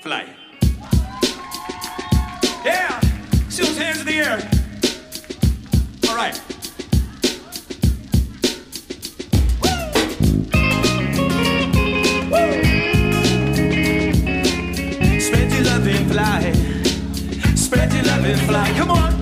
fly. Yeah! See those hands in the air. All right. Spread your love and fly. Spread your love and fly. Come on.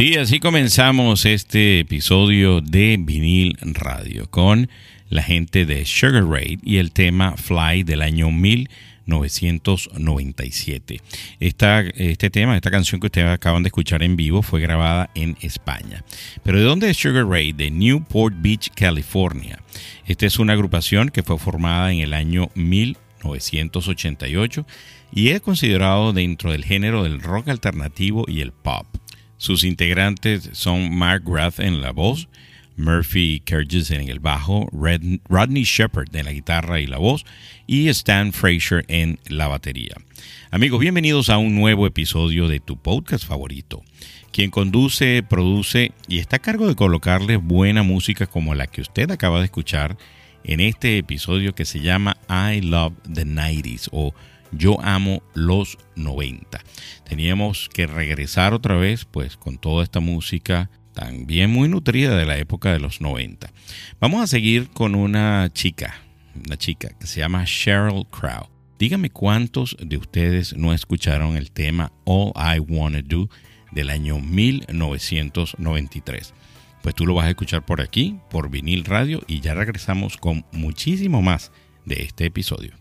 Sí, así comenzamos este episodio de Vinil Radio con la gente de Sugar Ray y el tema Fly del año 1997. Esta, este tema, esta canción que ustedes acaban de escuchar en vivo fue grabada en España. Pero ¿de dónde es Sugar Ray? De Newport Beach, California. Esta es una agrupación que fue formada en el año 1988 y es considerado dentro del género del rock alternativo y el pop. Sus integrantes son Mark Rath en la voz, Murphy Kerges en el bajo, Rodney Shepard en la guitarra y la voz y Stan Fraser en la batería. Amigos, bienvenidos a un nuevo episodio de tu podcast favorito. Quien conduce, produce y está a cargo de colocarle buena música como la que usted acaba de escuchar en este episodio que se llama I Love the 90s o Yo amo los 90. Teníamos que regresar otra vez pues con toda esta música también muy nutrida de la época de los 90. Vamos a seguir con una chica, una chica que se llama Cheryl Crow. Dígame cuántos de ustedes no escucharon el tema All I Wanna Do del año 1993. Pues tú lo vas a escuchar por aquí, por vinil radio, y ya regresamos con muchísimo más de este episodio.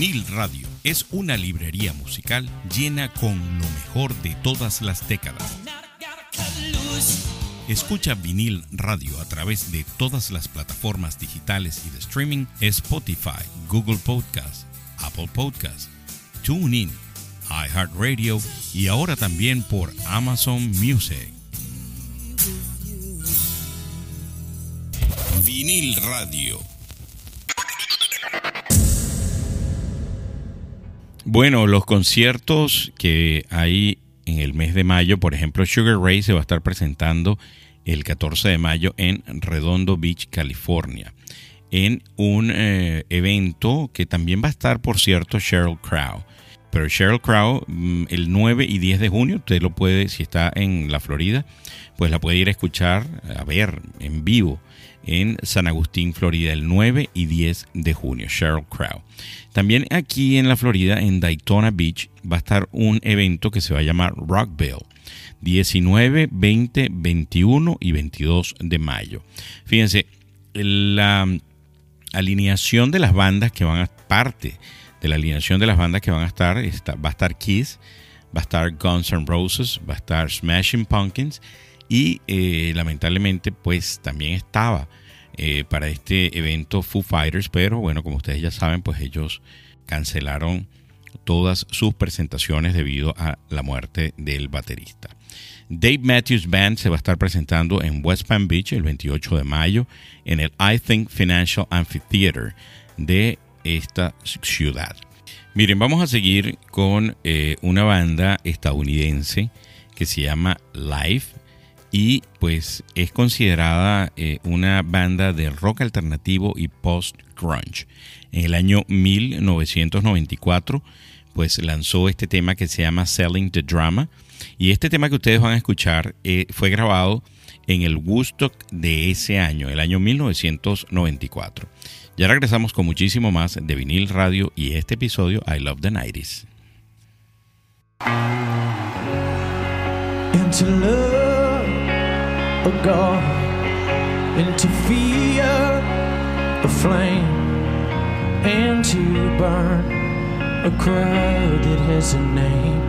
Vinil Radio es una librería musical llena con lo mejor de todas las décadas. Escucha vinil radio a través de todas las plataformas digitales y de streaming, Spotify, Google Podcast, Apple Podcast, TuneIn, iHeartRadio y ahora también por Amazon Music. Vinil Radio. Bueno, los conciertos que hay en el mes de mayo, por ejemplo, Sugar Ray se va a estar presentando el 14 de mayo en Redondo Beach, California, en un eh, evento que también va a estar, por cierto, Sheryl Crow. Pero Sheryl Crow, mm, el 9 y 10 de junio, usted lo puede, si está en la Florida, pues la puede ir a escuchar, a ver en vivo en San Agustín, Florida, el 9 y 10 de junio, Sheryl Crow. También aquí en la Florida, en Daytona Beach, va a estar un evento que se va a llamar Rockville. 19, 20, 21 y 22 de mayo. Fíjense, la alineación de las bandas que van a parte de la alineación de las bandas que van a estar, va a estar Kiss, va a estar Guns N' Roses, va a estar Smashing Pumpkins y eh, lamentablemente pues también estaba eh, para este evento Foo Fighters, pero bueno, como ustedes ya saben, pues ellos cancelaron todas sus presentaciones debido a la muerte del baterista. Dave Matthews Band se va a estar presentando en West Palm Beach el 28 de mayo en el I Think Financial Amphitheater de esta ciudad. Miren, vamos a seguir con eh, una banda estadounidense que se llama Live y pues es considerada eh, una banda de rock alternativo y post-grunge. En el año 1994 pues lanzó este tema que se llama Selling the Drama y este tema que ustedes van a escuchar eh, fue grabado en el Woodstock de ese año, el año 1994. Ya regresamos con muchísimo más de vinil radio y este episodio I Love the 90s. A God, into fear a flame, and to burn a crowd that has a name,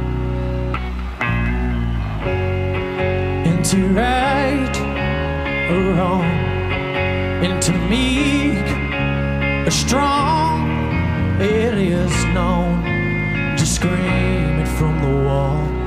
into right a wrong, into meek a strong. It is known to scream it from the wall.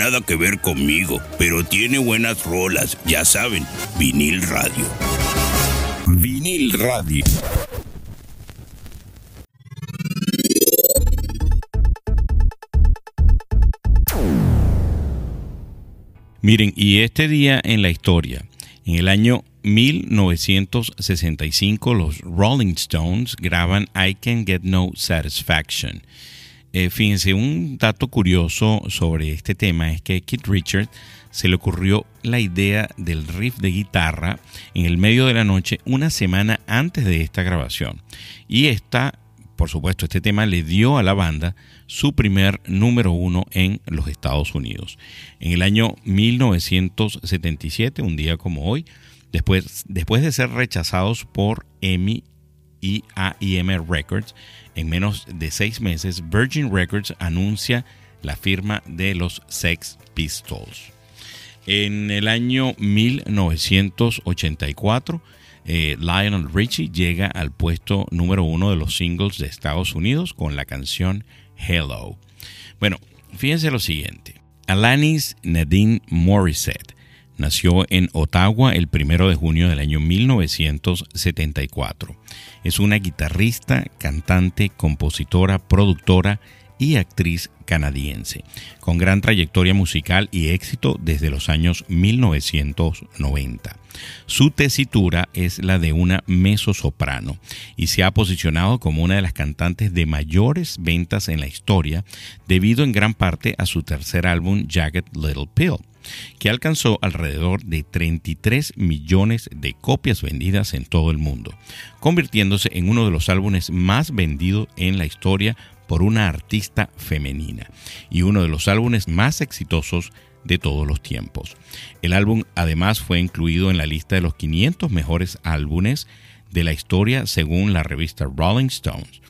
Nada que ver conmigo, pero tiene buenas rolas, ya saben, vinil radio. Vinil radio. Miren, y este día en la historia, en el año 1965, los Rolling Stones graban I Can Get No Satisfaction. Eh, fíjense, un dato curioso sobre este tema es que Keith Richards se le ocurrió la idea del riff de guitarra en el medio de la noche una semana antes de esta grabación. Y esta, por supuesto, este tema le dio a la banda su primer número uno en los Estados Unidos. En el año 1977, un día como hoy, después, después de ser rechazados por EMI y AIM Records, en menos de seis meses, Virgin Records anuncia la firma de los Sex Pistols. En el año 1984, eh, Lionel Richie llega al puesto número uno de los singles de Estados Unidos con la canción Hello. Bueno, fíjense lo siguiente. Alanis Nadine Morissette nació en Ottawa el primero de junio del año 1974. Es una guitarrista, cantante, compositora, productora y actriz canadiense, con gran trayectoria musical y éxito desde los años 1990. Su tesitura es la de una mezzosoprano y se ha posicionado como una de las cantantes de mayores ventas en la historia debido en gran parte a su tercer álbum Jagged Little Pill que alcanzó alrededor de 33 millones de copias vendidas en todo el mundo, convirtiéndose en uno de los álbumes más vendidos en la historia por una artista femenina y uno de los álbumes más exitosos de todos los tiempos. El álbum además fue incluido en la lista de los 500 mejores álbumes de la historia según la revista Rolling Stones.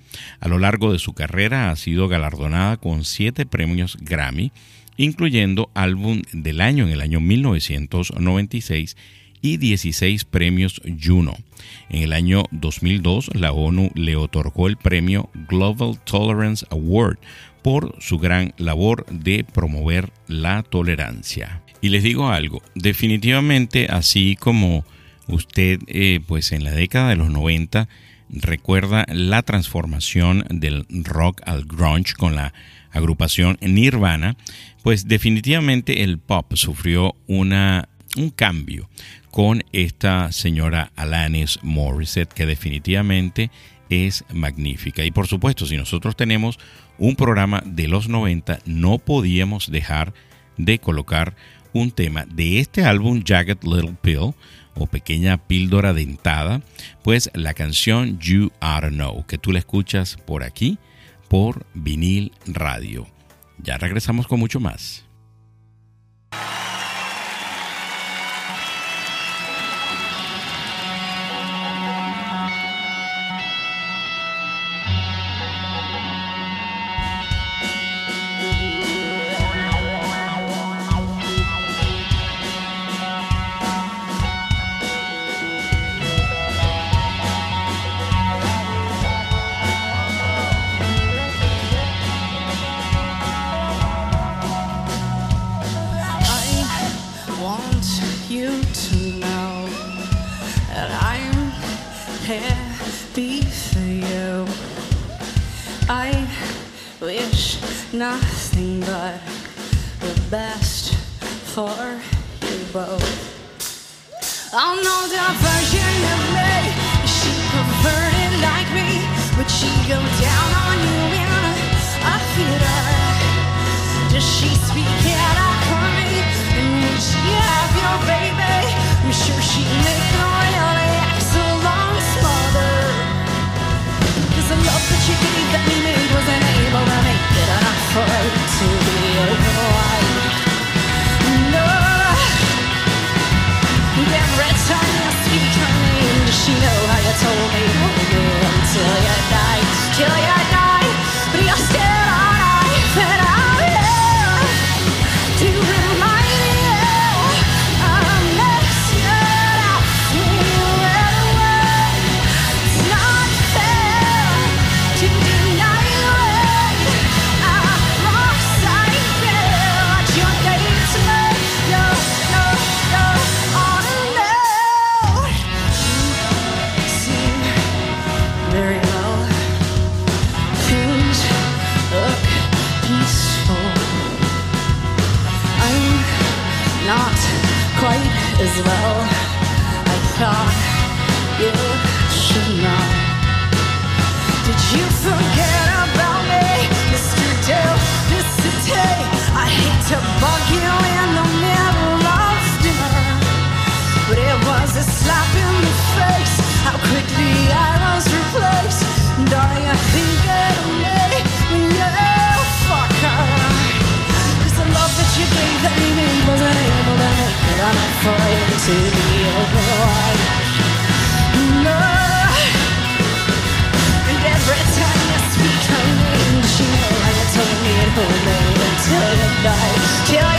A lo largo de su carrera ha sido galardonada con siete premios Grammy, incluyendo álbum del año en el año 1996 y 16 premios Juno. En el año 2002, la ONU le otorgó el premio Global Tolerance Award por su gran labor de promover la tolerancia. Y les digo algo, definitivamente así como usted eh, pues en la década de los 90 recuerda la transformación del rock al grunge con la agrupación Nirvana, pues definitivamente el pop sufrió una, un cambio con esta señora Alanis Morissette, que definitivamente es magnífica. Y por supuesto, si nosotros tenemos un programa de los 90, no podíamos dejar de colocar un tema de este álbum Jagged Little Pill o Pequeña Píldora Dentada, pues la canción You to Know, que tú la escuchas por aquí, por vinil radio. Ya regresamos con mucho más. To be overwhelmed. No. And every time you speak her name, she know how you told me at home until you died.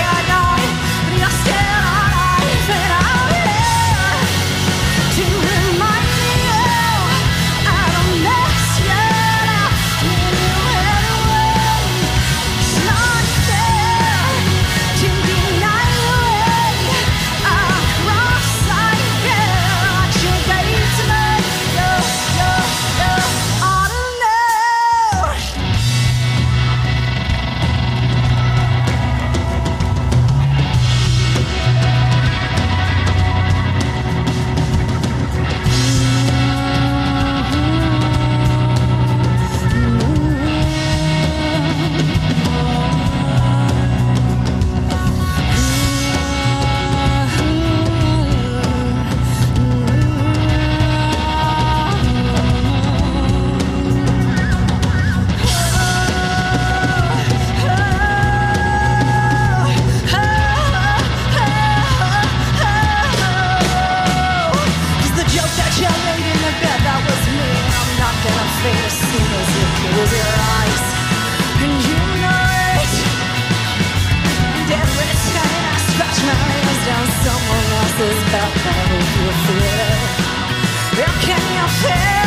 Can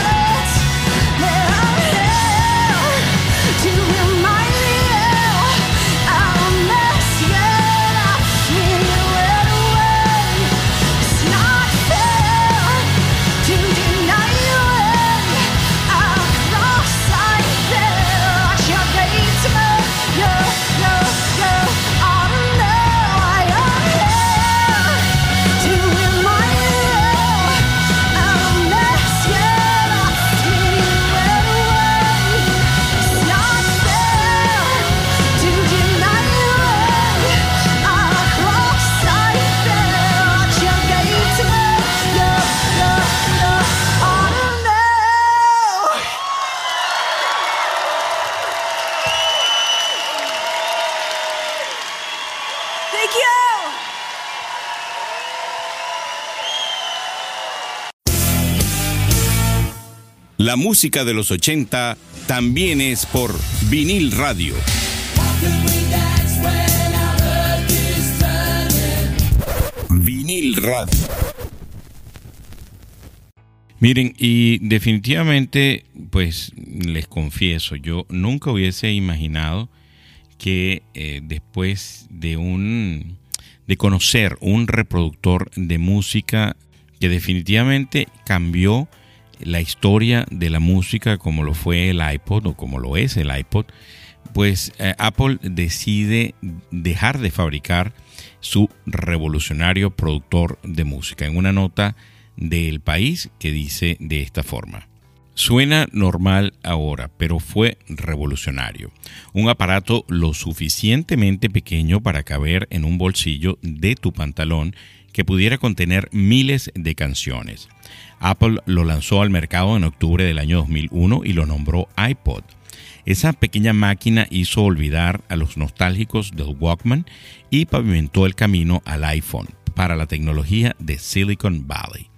La música de los 80 también es por vinil radio. Vinil radio. Miren, y definitivamente, pues les confieso, yo nunca hubiese imaginado que eh, después de un de conocer un reproductor de música que definitivamente cambió la historia de la música como lo fue el iPod o como lo es el iPod, pues eh, Apple decide dejar de fabricar su revolucionario productor de música en una nota del país que dice de esta forma. Suena normal ahora, pero fue revolucionario. Un aparato lo suficientemente pequeño para caber en un bolsillo de tu pantalón que pudiera contener miles de canciones. Apple lo lanzó al mercado en octubre del año 2001 y lo nombró iPod. Esa pequeña máquina hizo olvidar a los nostálgicos del Walkman y pavimentó el camino al iPhone para la tecnología de Silicon Valley.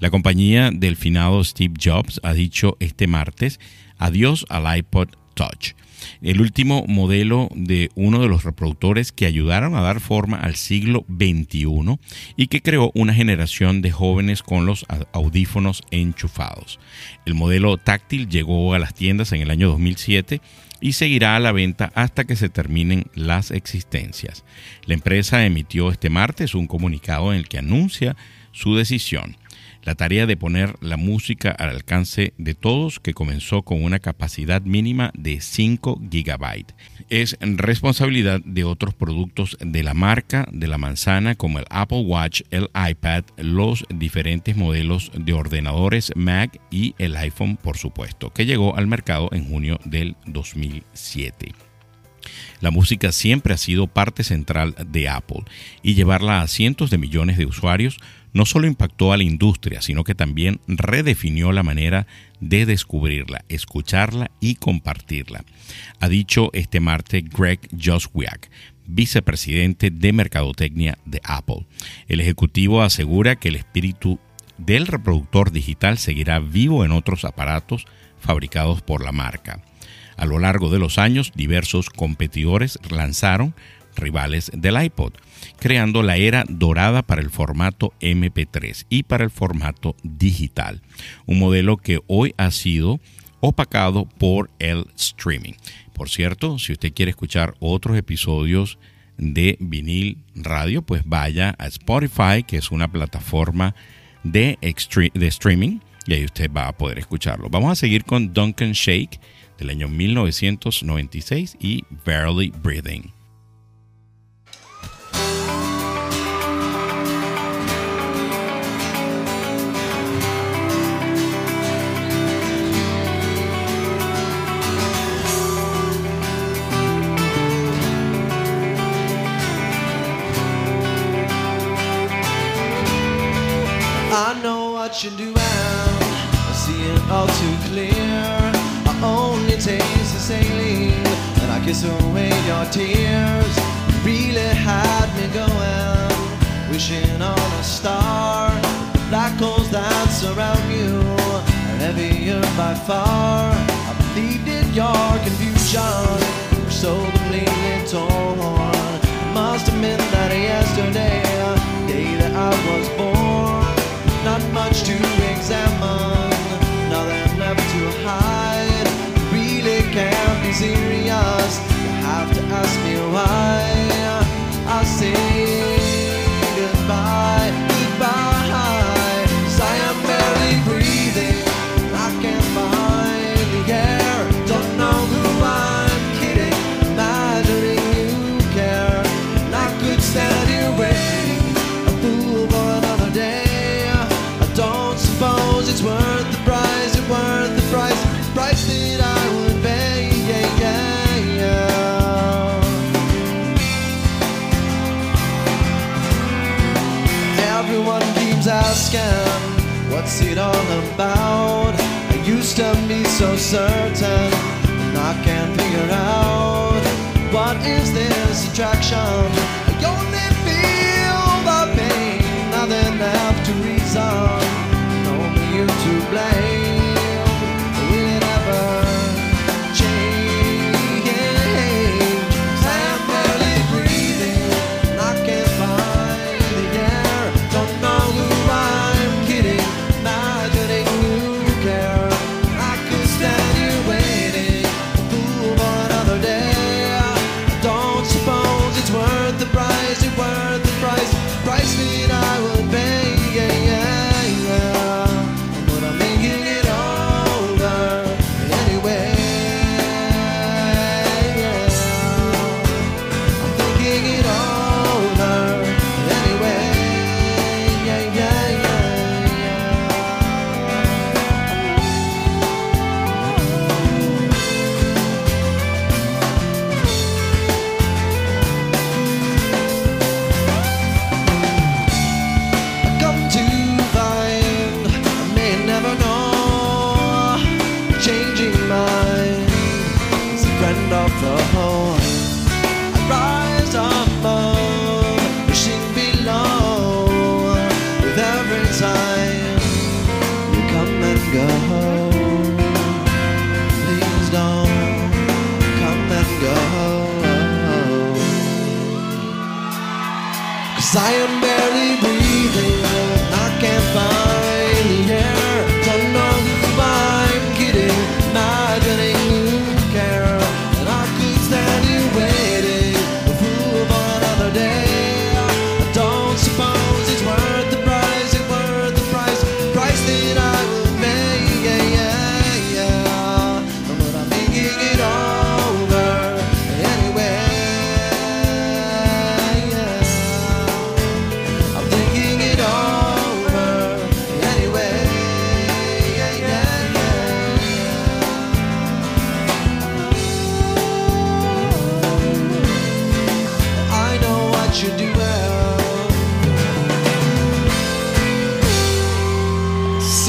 La compañía del finado Steve Jobs ha dicho este martes adiós al iPod Touch, el último modelo de uno de los reproductores que ayudaron a dar forma al siglo XXI y que creó una generación de jóvenes con los audífonos enchufados. El modelo táctil llegó a las tiendas en el año 2007 y seguirá a la venta hasta que se terminen las existencias. La empresa emitió este martes un comunicado en el que anuncia su decisión la tarea de poner la música al alcance de todos que comenzó con una capacidad mínima de 5 GB. es responsabilidad de otros productos de la marca de la manzana como el Apple Watch, el iPad, los diferentes modelos de ordenadores Mac y el iPhone, por supuesto, que llegó al mercado en junio del 2007. La música siempre ha sido parte central de Apple y llevarla a cientos de millones de usuarios no solo impactó a la industria, sino que también redefinió la manera de descubrirla, escucharla y compartirla. Ha dicho este martes Greg Joswiak, vicepresidente de Mercadotecnia de Apple. El ejecutivo asegura que el espíritu del reproductor digital seguirá vivo en otros aparatos fabricados por la marca. A lo largo de los años, diversos competidores lanzaron rivales del iPod, creando la era dorada para el formato MP3 y para el formato digital, un modelo que hoy ha sido opacado por el streaming. Por cierto, si usted quiere escuchar otros episodios de vinil radio, pues vaya a Spotify, que es una plataforma de, de streaming, y ahí usted va a poder escucharlo. Vamos a seguir con Duncan Shake del año 1996 y Barely Breathing. I know what you do and I see it all too clear. I taste the saline and I kiss away your tears. Really had me going, wishing on a star. The black holes that surround you are heavier by far. I believed in your confusion, you were so completely torn. Must have been that yesterday, day that I was born not much to examine, nothing left to hide. Serious. You have to ask me why. Certain,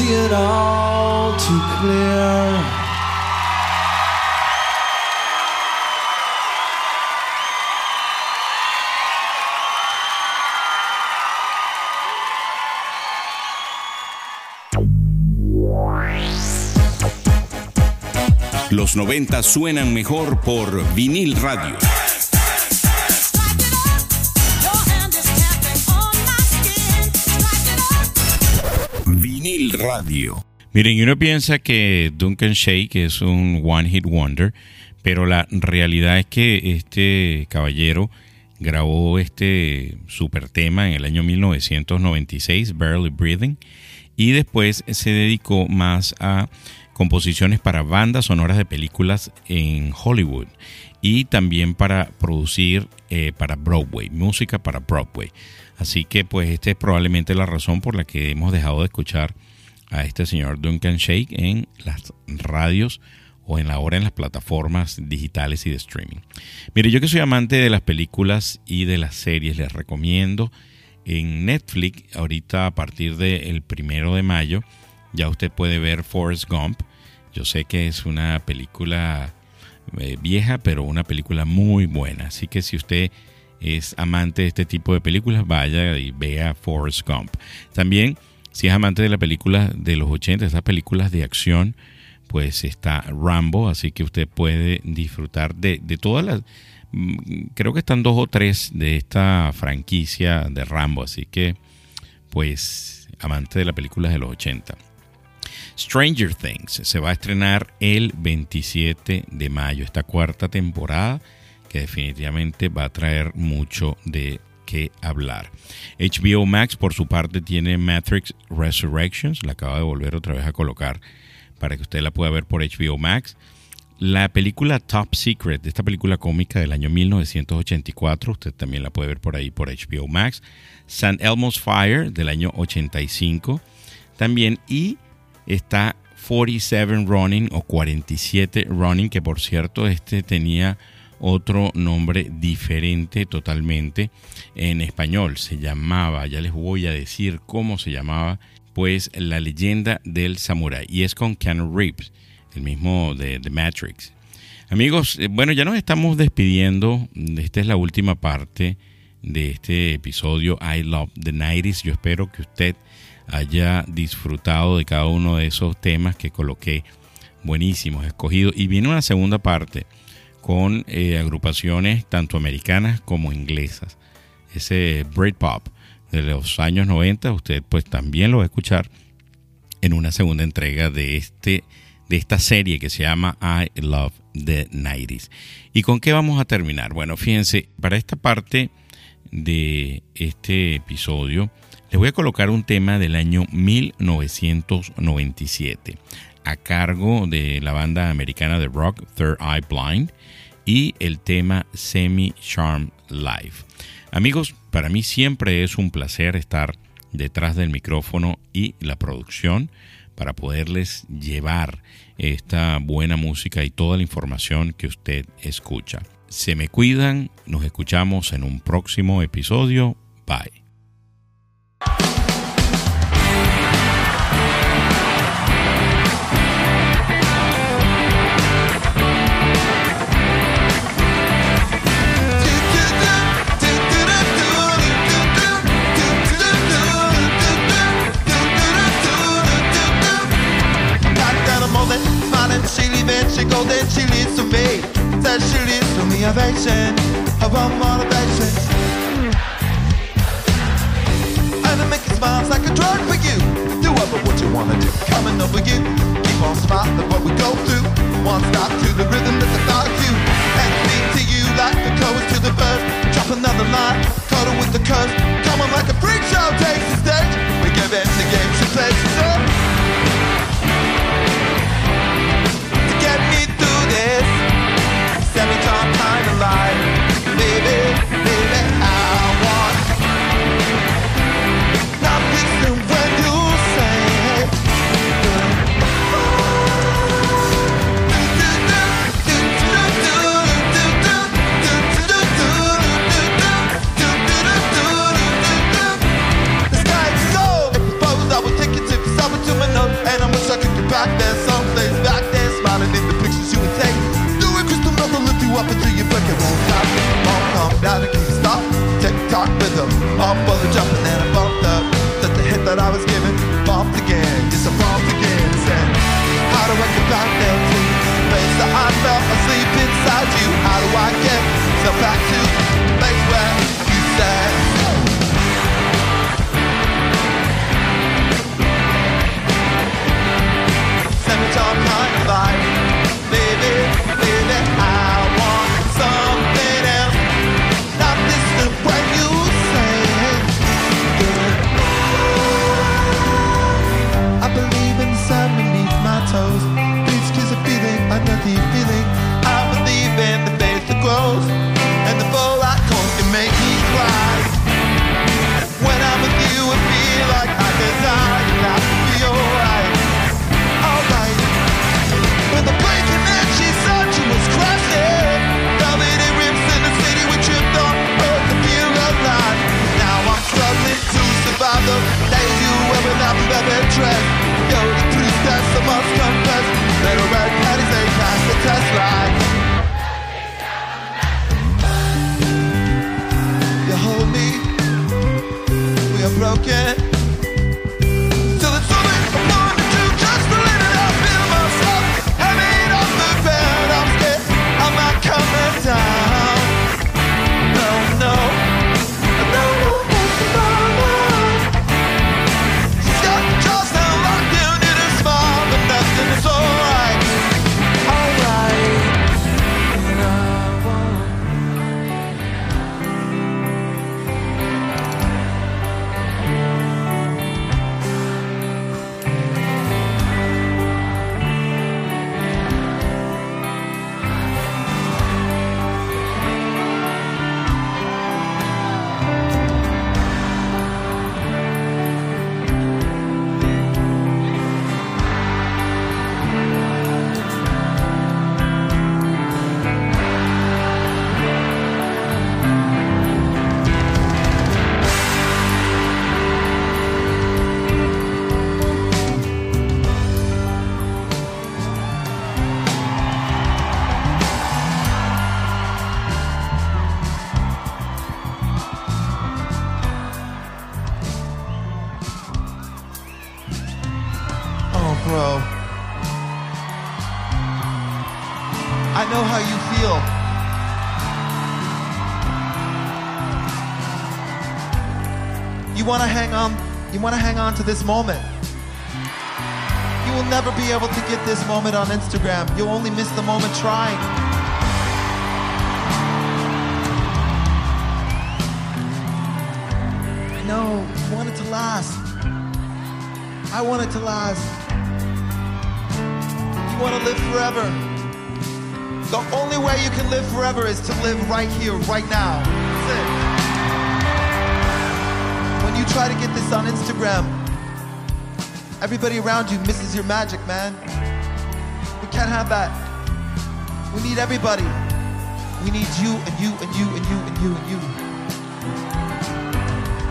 it all too clear. Los 90 suenan mejor por vinil radio. Radio. Miren, uno piensa que Duncan Shake es un one hit wonder, pero la realidad es que este caballero grabó este super tema en el año 1996, Barely Breathing, y después se dedicó más a composiciones para bandas sonoras de películas en Hollywood y también para producir eh, para Broadway, música para Broadway. Así que pues esta es probablemente la razón por la que hemos dejado de escuchar a este señor Duncan Shake en las radios o en la hora en las plataformas digitales y de streaming. Mire, yo que soy amante de las películas y de las series, les recomiendo en Netflix, ahorita a partir del primero de mayo, ya usted puede ver Forrest Gump. Yo sé que es una película eh, vieja, pero una película muy buena. Así que si usted es amante de este tipo de películas, vaya y vea Forrest Gump. También, si es amante de la película de los 80, esas películas de acción, pues está Rambo, así que usted puede disfrutar de, de todas las... mm, Creo que están dos o tres de esta franquicia de Rambo, así que pues amante de las películas de los 80. Stranger Things se va a estrenar el 27 de mayo, esta cuarta temporada que definitivamente va a traer mucho de qué hablar. HBO Max por su parte tiene Matrix Resurrections, la acaba de volver otra vez a colocar para que usted la pueda ver por HBO Max. La película Top Secret, esta película cómica del año 1984, usted también la puede ver por ahí por HBO Max. San Elmo's Fire del año 85 también y está 47 Running o 47 Running, que por cierto este tenía otro nombre diferente totalmente en español. Se llamaba, ya les voy a decir cómo se llamaba, pues La leyenda del samurái. Y es con Keanu Reeves, el mismo de The Matrix. Amigos, eh, bueno, ya nos estamos despidiendo. Esta es la última parte de este episodio I Love the 90s. Yo espero que usted haya disfrutado de cada uno de esos temas que coloqué buenísimos, escogidos. Y viene una segunda parte con eh, agrupaciones tanto americanas como inglesas. Ese Britpop de los años 90, usted pues también lo va a escuchar en una segunda entrega de este de esta serie que se llama I Love the 90s. ¿Y con qué vamos a terminar? Bueno, fíjense, para esta parte de este episodio les voy a colocar un tema del año 1997 a cargo de la banda americana de rock Third Eye Blind y el tema Semi Charm Live. Amigos, para mí siempre es un placer estar detrás del micrófono y la producción para poderles llevar esta buena música y toda la información que usted escucha. Se me cuidan, nos escuchamos en un próximo episodio. Bye. She then she leads to me. Says she leads to me ovation, of a motivation. And it makes it smiles like a drug for you. Do ever what you wanna do, coming over you. Keep on smiling what we go through. One stop to the rhythm that's a thought of you. And speak to you like the chorus to the verse. Drop another line, cuddle with the curse. Come on like a freak show takes the stage. We give in the game she plays, it won't stop. Mom calm down and keep stop. Tick tock rhythm, all full the jump, and then I bumped up. That the hit that I was given bumped again, yes I bumped again. Said, how do I get back there, please? Place that I fell asleep inside you. How do I get myself back to the place where you said? Send me time, kind of life. Want to hang on to this moment. You will never be able to get this moment on Instagram. You'll only miss the moment trying. I know, you want it to last. I want it to last. You want to live forever. The only way you can live forever is to live right here, right now. That's it. You try to get this on Instagram, everybody around you misses your magic, man. We can't have that. We need everybody. We need you and you and you and you and you and you.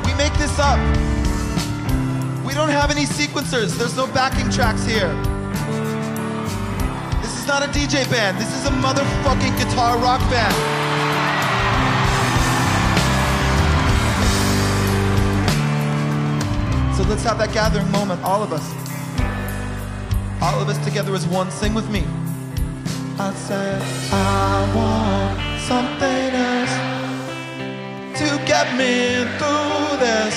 We make this up. We don't have any sequencers. There's no backing tracks here. This is not a DJ band. This is a motherfucking guitar rock band. So let's have that gathering moment, all of us. All of us together as one. Sing with me. I said, I want something else to get me through this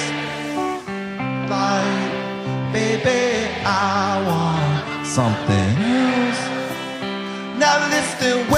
like, baby, I want something else. Now listen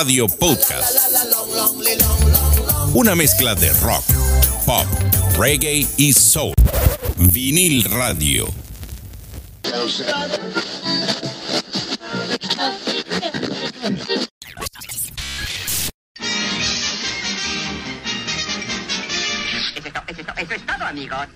Radio Podcast. Una mezcla de rock, pop, reggae y soul. Vinil Radio. Eso es todo, amigos.